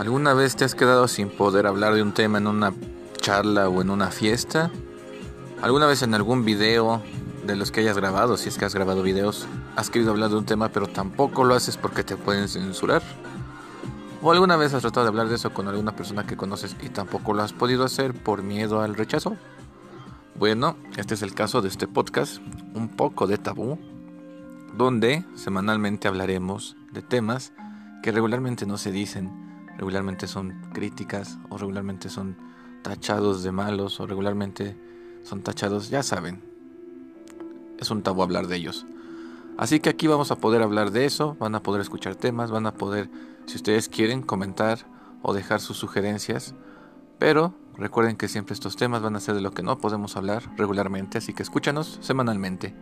¿Alguna vez te has quedado sin poder hablar de un tema en una charla o en una fiesta? ¿Alguna vez en algún video de los que hayas grabado, si es que has grabado videos, has querido hablar de un tema pero tampoco lo haces porque te pueden censurar? ¿O alguna vez has tratado de hablar de eso con alguna persona que conoces y tampoco lo has podido hacer por miedo al rechazo? Bueno, este es el caso de este podcast, un poco de tabú, donde semanalmente hablaremos de temas que regularmente no se dicen regularmente son críticas o regularmente son tachados de malos o regularmente son tachados, ya saben, es un tabú hablar de ellos. Así que aquí vamos a poder hablar de eso, van a poder escuchar temas, van a poder, si ustedes quieren, comentar o dejar sus sugerencias, pero recuerden que siempre estos temas van a ser de lo que no podemos hablar regularmente, así que escúchanos semanalmente.